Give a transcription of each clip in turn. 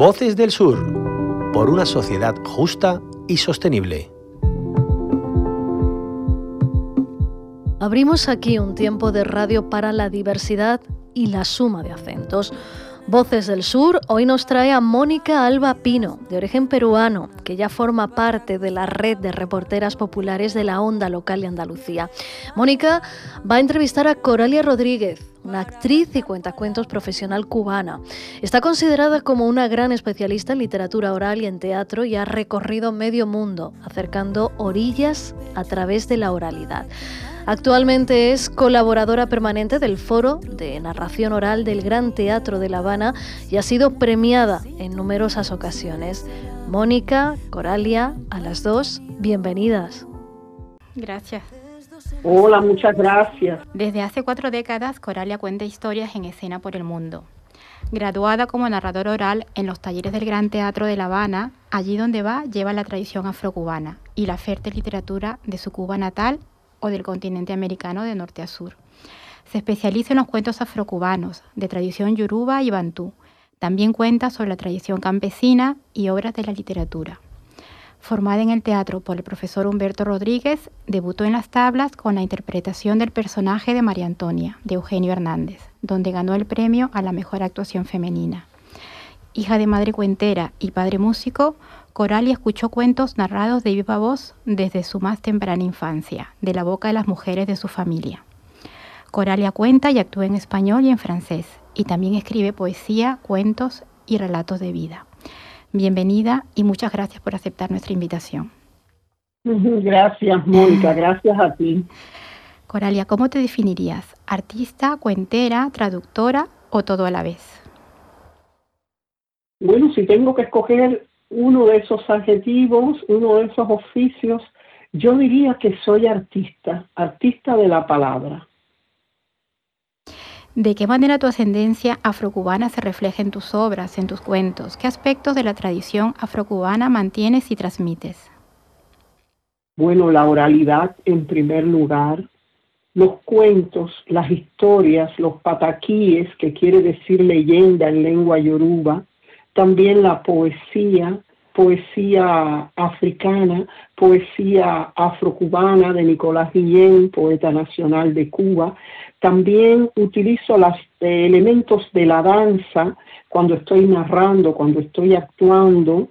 Voces del Sur, por una sociedad justa y sostenible. Abrimos aquí un tiempo de radio para la diversidad y la suma de acentos. Voces del Sur hoy nos trae a Mónica Alba Pino, de origen peruano, que ya forma parte de la red de reporteras populares de la Onda Local de Andalucía. Mónica va a entrevistar a Coralia Rodríguez, una actriz y cuentacuentos profesional cubana. Está considerada como una gran especialista en literatura oral y en teatro y ha recorrido medio mundo, acercando orillas a través de la oralidad. Actualmente es colaboradora permanente del Foro de Narración Oral del Gran Teatro de La Habana y ha sido premiada en numerosas ocasiones. Mónica, Coralia, a las dos, bienvenidas. Gracias. Hola, muchas gracias. Desde hace cuatro décadas, Coralia cuenta historias en escena por el mundo. Graduada como narrador oral en los talleres del Gran Teatro de La Habana, allí donde va lleva la tradición afrocubana y la fértil literatura de su Cuba natal o del continente americano de norte a sur. Se especializa en los cuentos afrocubanos, de tradición yoruba y bantú. También cuenta sobre la tradición campesina y obras de la literatura. Formada en el teatro por el profesor Humberto Rodríguez, debutó en las tablas con la interpretación del personaje de María Antonia, de Eugenio Hernández, donde ganó el premio a la mejor actuación femenina. Hija de madre cuentera y padre músico, Coralia escuchó cuentos narrados de viva voz desde su más temprana infancia, de la boca de las mujeres de su familia. Coralia cuenta y actúa en español y en francés, y también escribe poesía, cuentos y relatos de vida. Bienvenida y muchas gracias por aceptar nuestra invitación. Gracias, Mónica, gracias a ti. Coralia, ¿cómo te definirías? ¿Artista, cuentera, traductora o todo a la vez? Bueno, si tengo que escoger uno de esos adjetivos, uno de esos oficios, yo diría que soy artista, artista de la palabra. ¿De qué manera tu ascendencia afrocubana se refleja en tus obras, en tus cuentos? ¿Qué aspectos de la tradición afrocubana mantienes y transmites? Bueno, la oralidad en primer lugar, los cuentos, las historias, los pataquíes, que quiere decir leyenda en lengua yoruba, también la poesía, poesía africana, poesía afrocubana de Nicolás Guillén, poeta nacional de Cuba. También utilizo los eh, elementos de la danza cuando estoy narrando, cuando estoy actuando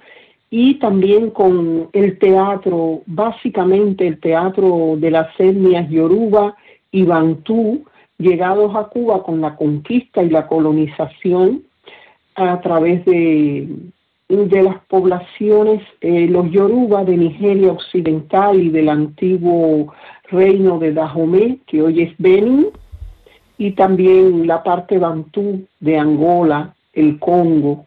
y también con el teatro, básicamente el teatro de las etnias yoruba y bantú, llegados a Cuba con la conquista y la colonización a través de, de las poblaciones, eh, los Yoruba de Nigeria Occidental y del antiguo reino de Dahomey, que hoy es Benin, y también la parte bantú de Angola, el Congo,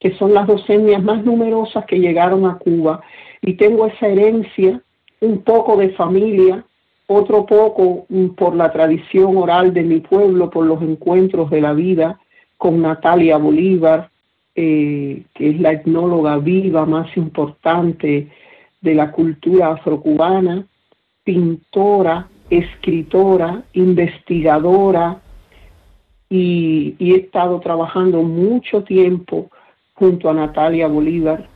que son las dos etnias más numerosas que llegaron a Cuba. Y tengo esa herencia, un poco de familia, otro poco por la tradición oral de mi pueblo, por los encuentros de la vida, con Natalia Bolívar, eh, que es la etnóloga viva más importante de la cultura afrocubana, pintora, escritora, investigadora, y, he estado trabajando mucho tiempo junto a Natalia Bolívar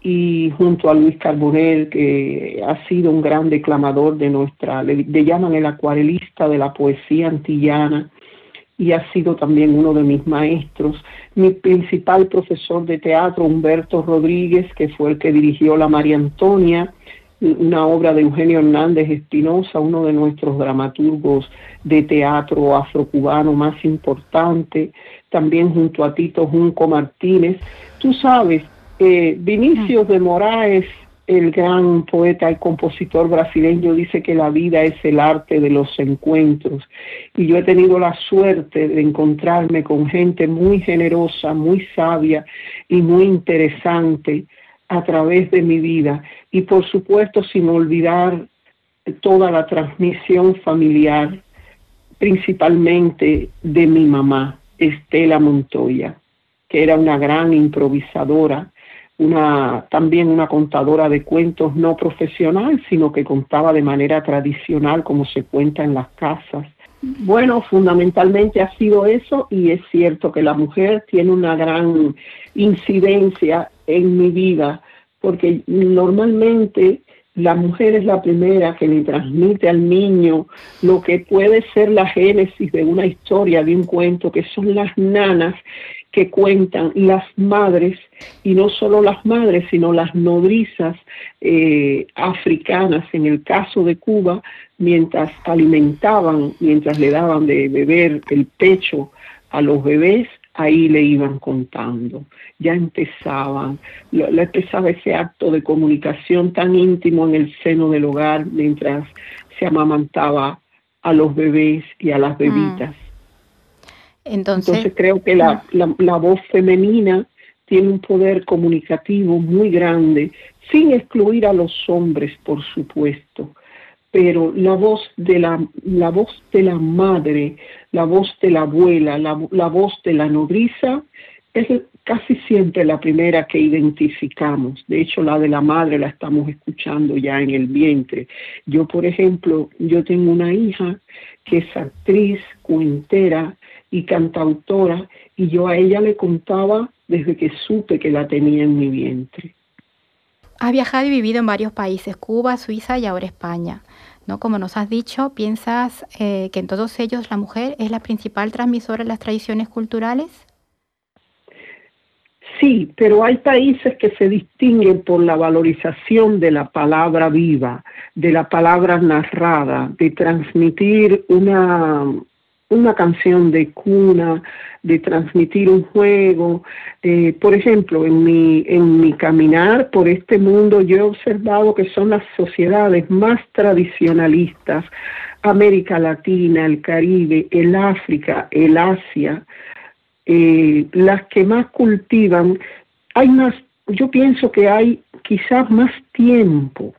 y junto a Luis Carbonell, que ha sido un gran declamador de nuestra, le, le llaman el acuarelista de la poesía antillana, y ha sido también uno de mis maestros. Mi principal profesor de teatro, Humberto Rodríguez, que fue el que dirigió La María Antonia, una obra de Eugenio Hernández Espinosa, uno de nuestros dramaturgos de teatro afrocubano más importante, también junto a Tito Junco Martínez. Tú sabes, eh, Vinicius de Moraes el gran poeta y compositor brasileño dice que la vida es el arte de los encuentros. Y yo he tenido la suerte de encontrarme con gente muy generosa, muy sabia y muy interesante a través de mi vida. Y por supuesto sin olvidar toda la transmisión familiar, principalmente de mi mamá, Estela Montoya, que era una gran improvisadora una, también una contadora de cuentos no profesional, sino que contaba de manera tradicional como se cuenta en las casas. Bueno, fundamentalmente ha sido eso y es cierto que la mujer tiene una gran incidencia en mi vida porque normalmente la mujer es la primera que le transmite al niño lo que puede ser la génesis de una historia, de un cuento, que son las nanas que cuentan las madres, y no solo las madres, sino las nodrizas eh, africanas, en el caso de Cuba, mientras alimentaban, mientras le daban de beber el pecho a los bebés, ahí le iban contando, ya empezaban, le empezaba ese acto de comunicación tan íntimo en el seno del hogar mientras se amamantaba a los bebés y a las bebitas. Entonces, creo que la, la, voz femenina tiene un poder comunicativo muy grande, sin excluir a los hombres, por supuesto, pero la voz de la, la voz de la madre, la voz de la abuela, la, la voz de la nodriza es casi siempre la primera que identificamos. De hecho, la de la madre la estamos escuchando ya en el vientre. Yo, por ejemplo, yo tengo una hija que es actriz, cuentera, y cantautora, y yo a ella le contaba desde que supe que la tenía en mi vientre. Has viajado y vivido en varios países, Cuba, Suiza y ahora España. ¿no? Como nos has dicho, ¿piensas eh, que en todos ellos la mujer es la principal transmisora de las tradiciones culturales? Sí, pero hay países que se distinguen por la valorización de la palabra viva, de la palabra narrada, de transmitir una, una canción de cuna, de transmitir un juego. Eh, por ejemplo, en mi, en mi caminar por este mundo yo he observado que son las sociedades más tradicionalistas, América Latina, el Caribe, el África, el Asia, eh, las que más cultivan. Hay más, yo pienso que hay quizás más tiempo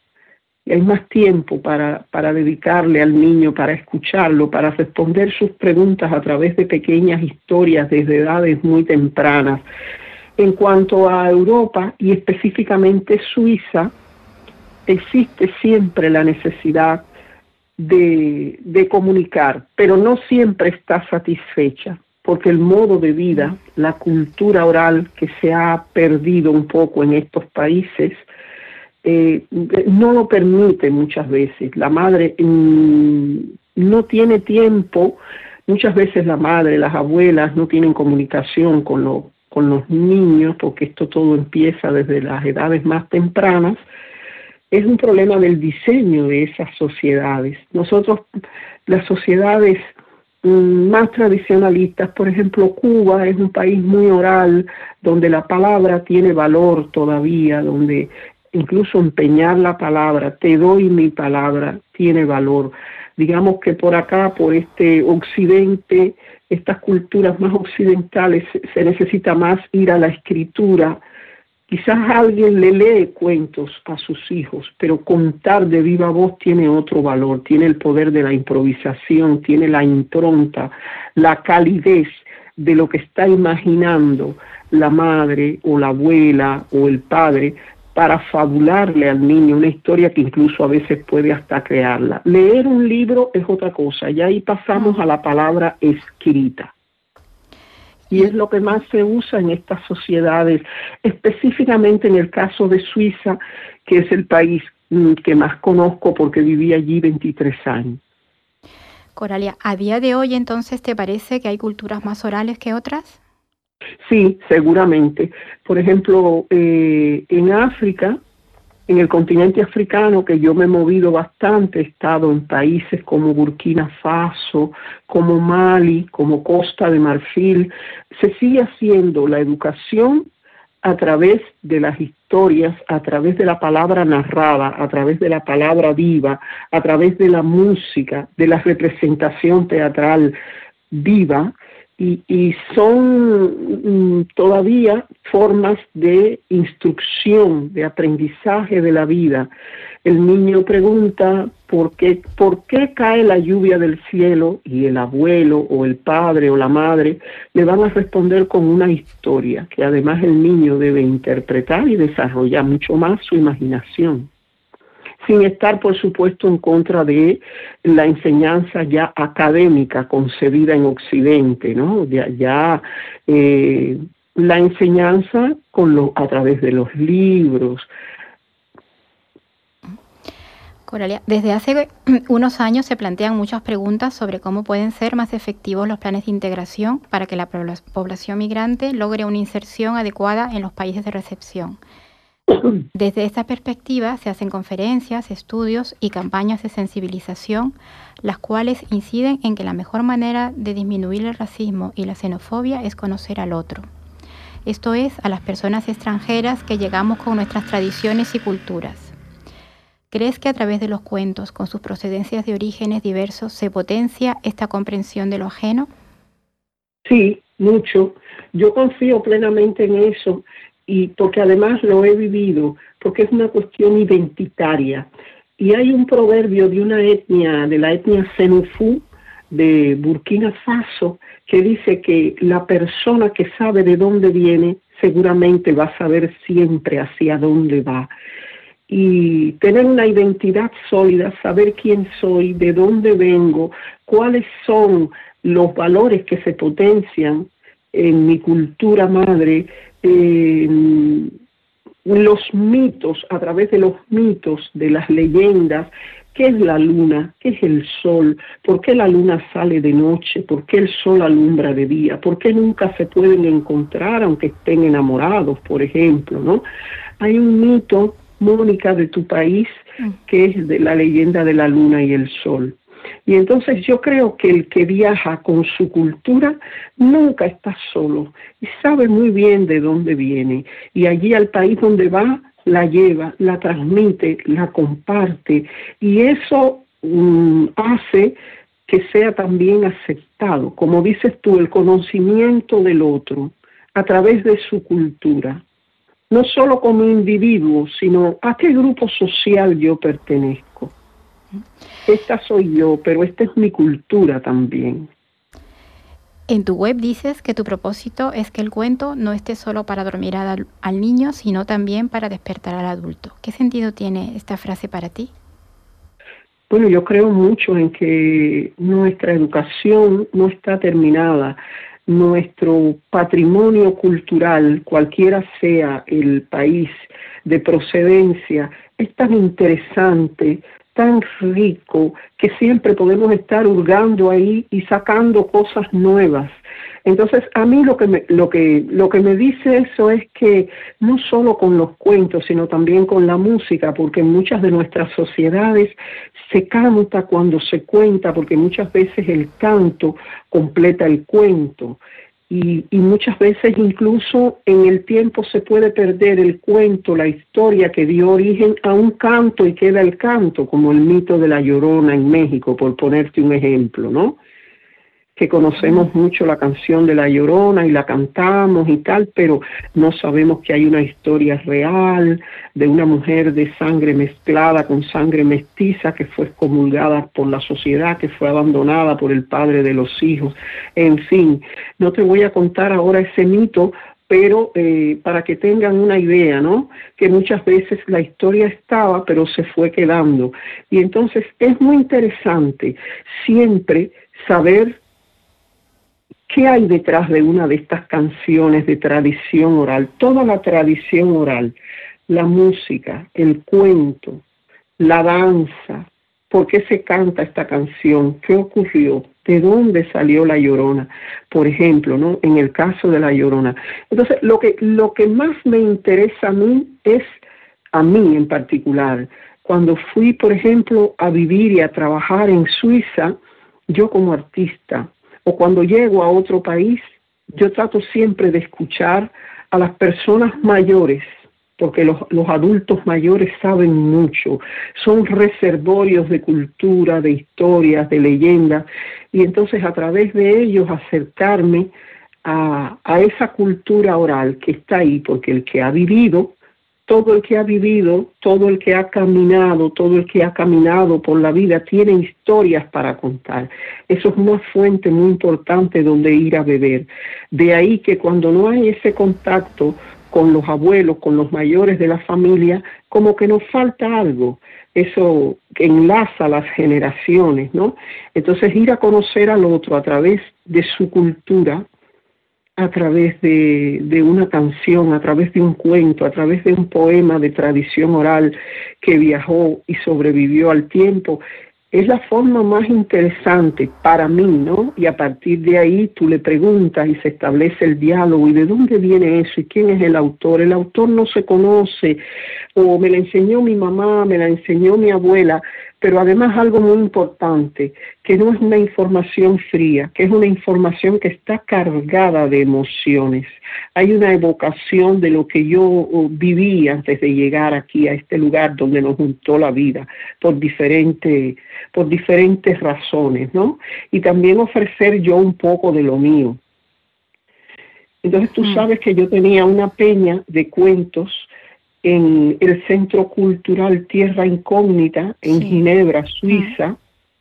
hay más tiempo para, para dedicarle al niño, para escucharlo, para responder sus preguntas a través de pequeñas historias desde edades muy tempranas. En cuanto a Europa y específicamente Suiza, existe siempre la necesidad de, de, comunicar, pero no siempre está satisfecha, porque el modo de vida, la cultura oral que se ha perdido un poco en estos países, eh, no lo permite muchas veces. La madre mm, no tiene tiempo, muchas veces la madre, las abuelas no tienen comunicación con, con los niños, porque esto todo empieza desde las edades más tempranas. Es un problema del diseño de esas sociedades. Nosotros, las sociedades mm, más tradicionalistas, por ejemplo, Cuba es un país muy oral, donde la palabra tiene valor todavía, donde incluso empeñar la palabra, te doy mi palabra, tiene valor. Digamos que por acá, por este occidente, estas culturas más occidentales, se necesita más ir a la escritura. Quizás alguien le lee cuentos a sus hijos, pero contar de viva voz tiene otro valor, tiene el poder de la improvisación, tiene la impronta, la calidez de lo que está imaginando la madre o la abuela o el padre para fabularle al niño una historia que incluso a veces puede hasta crearla. Leer un libro es otra cosa, y ahí pasamos a la palabra escrita. Y es lo que más se usa en estas sociedades, específicamente en el caso de Suiza, que es el país mm, que más conozco porque viví allí 23 años. Coralia, ¿a día de hoy entonces te parece que hay culturas más orales que otras? Sí, seguramente. Por ejemplo, eh, en África, en el continente africano, que yo me he movido bastante, he estado en países como Burkina Faso, como Mali, como Costa de Marfil, se sigue haciendo la educación a través de las historias, a través de la palabra narrada, a través de la palabra viva, a través de la música, de la representación teatral viva, y, son mm, todavía formas de instrucción, de aprendizaje de la vida. El niño pregunta por qué, por qué cae la lluvia del cielo y el abuelo o el padre o la madre le van a responder con una historia que además el niño debe interpretar y desarrollar mucho más su imaginación. Sin estar, por supuesto, en contra de la enseñanza ya académica concebida en Occidente, ¿no? Ya, eh, la enseñanza a través de los libros, Coralia, desde hace unos años se plantean muchas preguntas sobre cómo pueden ser más efectivos los planes de integración para que la población migrante logre una inserción adecuada en los países de recepción. Desde esta perspectiva se hacen conferencias, estudios y campañas de sensibilización, las cuales inciden en que la mejor manera de disminuir el racismo y la xenofobia es conocer al otro. Esto es, a las personas extranjeras que llegamos con nuestras tradiciones y culturas. ¿Crees que a través de los cuentos, con sus procedencias de orígenes diversos, se potencia esta comprensión de lo ajeno? Sí, mucho. Yo confío plenamente en eso y porque además lo he vivido, porque es una cuestión identitaria. Y hay un proverbio de una etnia, de la etnia Senufú de Burkina Faso, que dice que la persona que sabe de dónde viene seguramente va a saber siempre hacia dónde va y tener una identidad sólida, saber quién soy, de dónde vengo, cuáles son los valores que se potencian en mi cultura madre, los mitos, a través de los mitos, de las leyendas, qué es la luna, qué es el sol, por qué la luna sale de noche, por qué el sol alumbra de día, por qué nunca se pueden encontrar aunque estén enamorados, por ejemplo, ¿no? Hay un mito Mónica de tu país, mm. que es de la leyenda de la luna y el sol. Y entonces yo creo que el que viaja con su cultura nunca está solo y sabe muy bien de dónde viene. Y allí al país donde va, la lleva, la transmite, la comparte. Y eso mm, hace que sea también aceptado, como dices tú, el conocimiento del otro a través de su cultura no solo como individuo, sino a qué grupo social yo pertenezco. Esta soy yo, pero esta es mi cultura también. En tu web dices que tu propósito es que el cuento no esté solo para dormir al, al, niño, sino también para despertar al adulto. ¿Qué sentido tiene esta frase para ti? Bueno, yo creo mucho en que nuestra educación no está terminada nuestro patrimonio cultural, cualquiera sea el país de procedencia, es tan interesante, tan rico, que siempre podemos estar hurgando ahí y sacando cosas nuevas. Entonces, a mí lo que me, lo que lo que me dice eso es que no solo con los cuentos, sino también con la música, porque en muchas de nuestras sociedades se canta cuando se cuenta, porque muchas veces el canto completa el cuento. Y, y, muchas veces incluso en el tiempo se puede perder el cuento, la historia que dio origen a un canto y queda el canto, como el mito de la llorona en México, por ponerte un ejemplo, ¿no? Que conocemos mucho la canción de La Llorona y la cantamos y tal, pero no sabemos que hay una historia real de una mujer de sangre mezclada con sangre mestiza que fue excomulgada por la sociedad, que fue abandonada por el padre de los hijos. En fin, no te voy a contar ahora ese mito, pero eh, para que tengan una idea, ¿no? Que muchas veces la historia estaba, pero se fue quedando. Y entonces es muy interesante siempre saber ¿Qué hay detrás de una de estas canciones de tradición oral? Toda la tradición oral, la música, el cuento, la danza. ¿Por qué se canta esta canción? ¿Qué ocurrió? ¿De dónde salió la llorona? Por ejemplo, ¿no? En el caso de la llorona. Entonces, lo que, lo que más me interesa a mí es, a mí en particular, cuando fui, por ejemplo, a vivir y a trabajar en Suiza, yo como artista, o cuando llego a otro país, yo trato siempre de escuchar a las personas mayores, porque los, adultos mayores saben mucho, son reservorios de cultura, de historias, de leyendas, y entonces a través de ellos acercarme a, a esa cultura oral que está ahí, porque el que ha vivido todo el que ha vivido, todo el que ha caminado, todo el que ha caminado por la vida tiene historias para contar. Eso es una fuente muy importante donde ir a beber. De ahí que cuando no hay ese contacto con los abuelos, con los mayores de la familia, como que nos falta algo. eso enlaza las generaciones, ¿no? Entonces ir a conocer al otro a través de su cultura, a través de, de, una canción, a través de un cuento, a través de un poema de tradición oral que viajó y sobrevivió al tiempo, es la forma más interesante para mí, ¿no? Y a partir de ahí tú le preguntas y se establece el diálogo y de dónde viene eso y quién es el autor. El autor no se conoce o me la enseñó mi mamá, me la enseñó mi abuela, pero además algo muy importante, que no es una información fría, que es una información que está cargada de emociones. Hay una evocación de lo que yo uh, viví antes de llegar aquí a este lugar donde nos juntó la vida por diferentes por diferentes razones, ¿no? Y también ofrecer yo un poco de lo mío. Entonces tú mm. sabes que yo tenía una peña de cuentos en el Centro Cultural Tierra Incógnita en Ginebra, Suiza,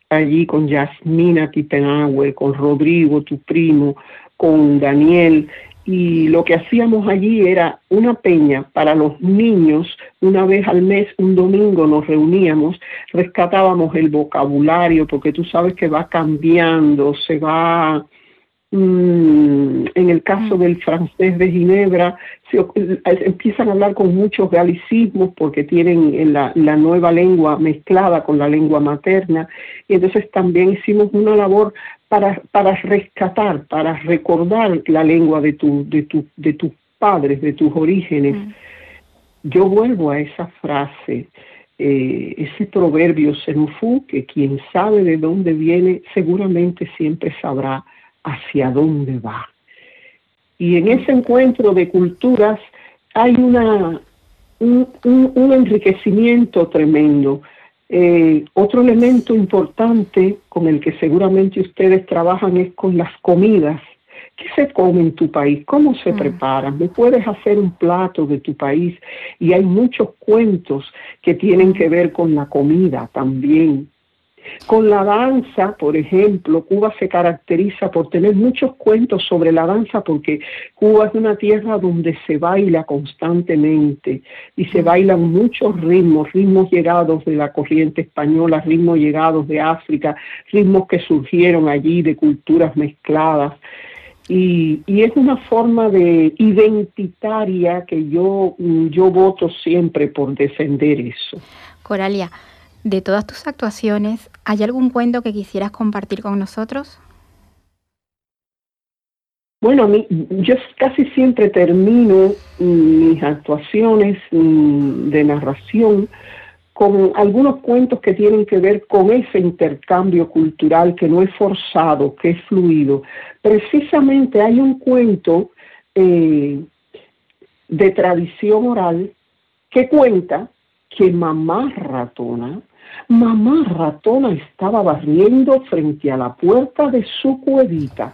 allí con Yasmina Kippenauer, con Rodrigo, tu primo, con Daniel. Y lo que hacíamos allí era una peña para los niños. Una vez al mes, un domingo, nos reuníamos, rescatábamos el vocabulario, porque tú sabes que va cambiando, se va Mm, en el caso del francés de Ginebra, se, eh, empiezan a hablar con muchos galicismos porque tienen la, la, nueva lengua mezclada con la lengua materna. Y entonces también hicimos una labor para, para rescatar, para recordar la lengua de, tu, de, tu, de tus padres, de tus orígenes. Mm. Yo vuelvo a esa frase. Eh, ese proverbio senufú, que quien sabe de dónde viene seguramente siempre sabrá hacia dónde va. Y en ese encuentro de culturas hay una, un, enriquecimiento tremendo. Eh, otro elemento importante con el que seguramente ustedes trabajan es con las comidas. ¿Qué se come en tu país? ¿Cómo se mm. preparan? ¿Me puedes hacer un plato de tu país? Y hay muchos cuentos que tienen que ver con la comida también. Con la danza, por ejemplo, Cuba se caracteriza por tener muchos cuentos sobre la danza porque Cuba es una tierra donde se baila constantemente y se bailan muchos ritmos, ritmos llegados de la corriente española, ritmos llegados de África, ritmos que surgieron allí de culturas mezcladas. Y, y, es una forma de identitaria que yo, yo voto siempre por defender eso. Coralia, de todas tus actuaciones, ¿hay algún cuento que quisieras compartir con nosotros? Bueno, yo casi siempre termino mis actuaciones mm, de narración con algunos cuentos que tienen que ver con ese intercambio cultural que no es forzado, que es fluido. Precisamente hay un cuento eh, de tradición oral que cuenta que mamá ratona Mamá ratona estaba barriendo frente a la puerta de su cuevita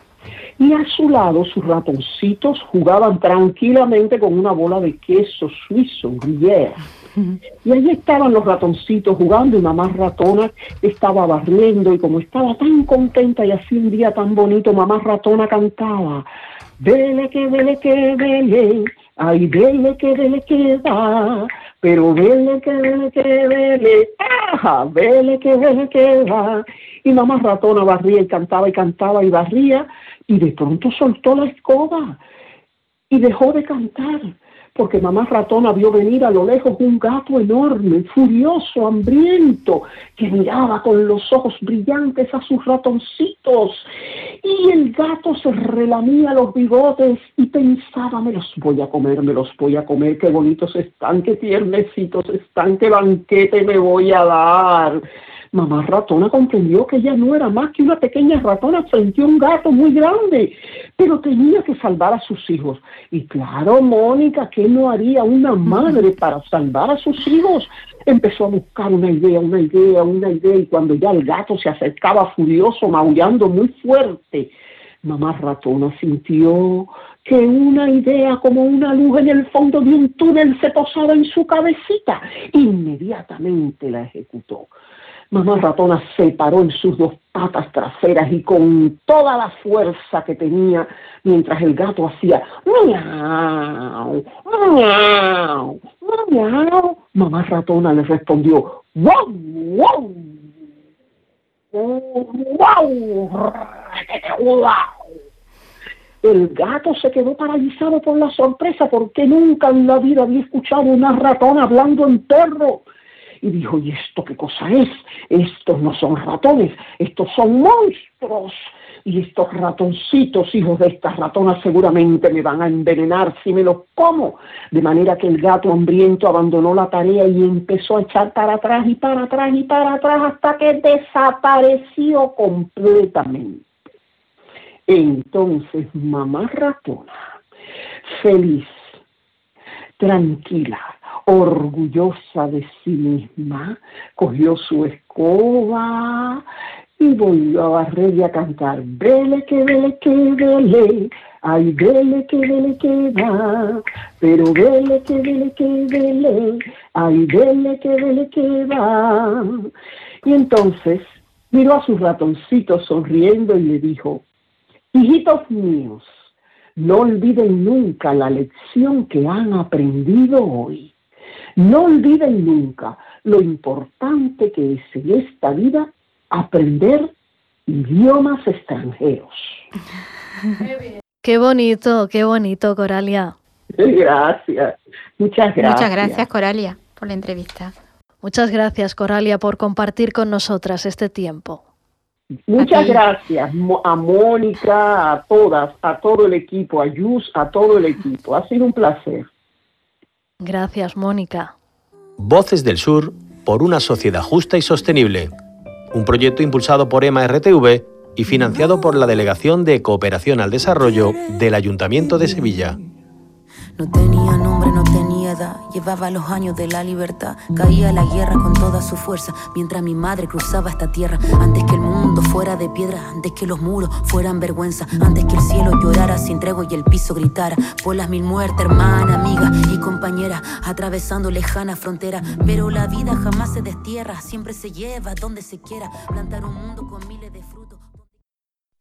y a su lado sus ratoncitos jugaban tranquilamente con una bola de queso suizo, gruyère. Y allí estaban los ratoncitos jugando y mamá ratona estaba barriendo y como estaba tan contenta y así un día tan bonito, mamá ratona cantaba, vele que vele que vele, ay vele que vele que va, pero vele que vele que vele, ajá, vele que vele que va. Y mamá ratona barría y cantaba y cantaba y barría y de pronto soltó la escoba y dejó de cantar porque mamá ratona vio venir a lo lejos un gato enorme, furioso, hambriento, que miraba con los ojos brillantes a sus ratoncitos. Y el gato se relamía los bigotes y pensaba, me los voy a comer, me los voy a comer, qué bonitos están, qué tiernecitos están, qué banquete me voy a dar. Mamá ratona comprendió que ella no era más que una pequeña ratona frente a un gato muy grande, pero tenía que salvar a sus hijos. Y claro, Mónica, ¿qué no haría una madre para salvar a sus hijos? Empezó a buscar una idea, una idea, una idea, y cuando ya el gato se acercaba furioso, maullando muy fuerte, mamá ratona sintió que una idea como una luz en el fondo de un túnel se posaba en su cabecita. Inmediatamente la ejecutó Mamá ratona se paró en sus dos patas traseras y con toda la fuerza que tenía, mientras el gato hacía miau, miau, miau, mamá ratona le respondió wow, wow, wow, wow. El gato se quedó paralizado por la sorpresa porque nunca en la vida había escuchado una ratona hablando en perro y dijo, ¿y esto qué cosa es? Estos no son ratones, estos son monstruos. Y estos ratoncitos, hijos de estas ratonas, seguramente me van a envenenar si me los como. De manera que el gato hambriento abandonó la tarea y empezó a echar para atrás y para atrás y para atrás hasta que desapareció completamente. Entonces, mamá ratona, feliz, tranquila, orgullosa de sí misma, cogió su escoba y volvió a barrer y a cantar, vele que vele que vele, ay vele que vele que va, pero vele que vele que vele, ay vele que vele que va. Y entonces miró a sus ratoncitos sonriendo y le dijo, hijitos míos, no olviden nunca la lección que han aprendido hoy. No olviden nunca lo importante que es en esta vida aprender idiomas extranjeros. Qué bonito, qué bonito, Coralia. Gracias, muchas gracias. Muchas gracias, Coralia, por la entrevista. Muchas gracias, Coralia, por compartir con nosotras este tiempo. Muchas gracias a Mónica, a todas, a todo el equipo, a Yus, a todo el equipo. Ha sido un placer. Gracias, Mónica. Voces del Sur por una sociedad justa y sostenible. Un proyecto impulsado por EMA RTV y financiado por la Delegación de Cooperación al Desarrollo del Ayuntamiento de Sevilla. No tenía nombre, no tenía llevaba los años de la libertad. Caía la guerra con toda su fuerza, mientras mi madre cruzaba esta tierra. Antes que el mundo fuera de piedra, antes que los muros fueran vergüenza, antes que el cielo llorara sin tregua y el piso gritara. Por las mil muertes, hermana, amiga y compañera, atravesando lejana frontera. Pero la vida jamás se destierra, siempre se lleva donde se quiera. Plantar un mundo con miles de frutos.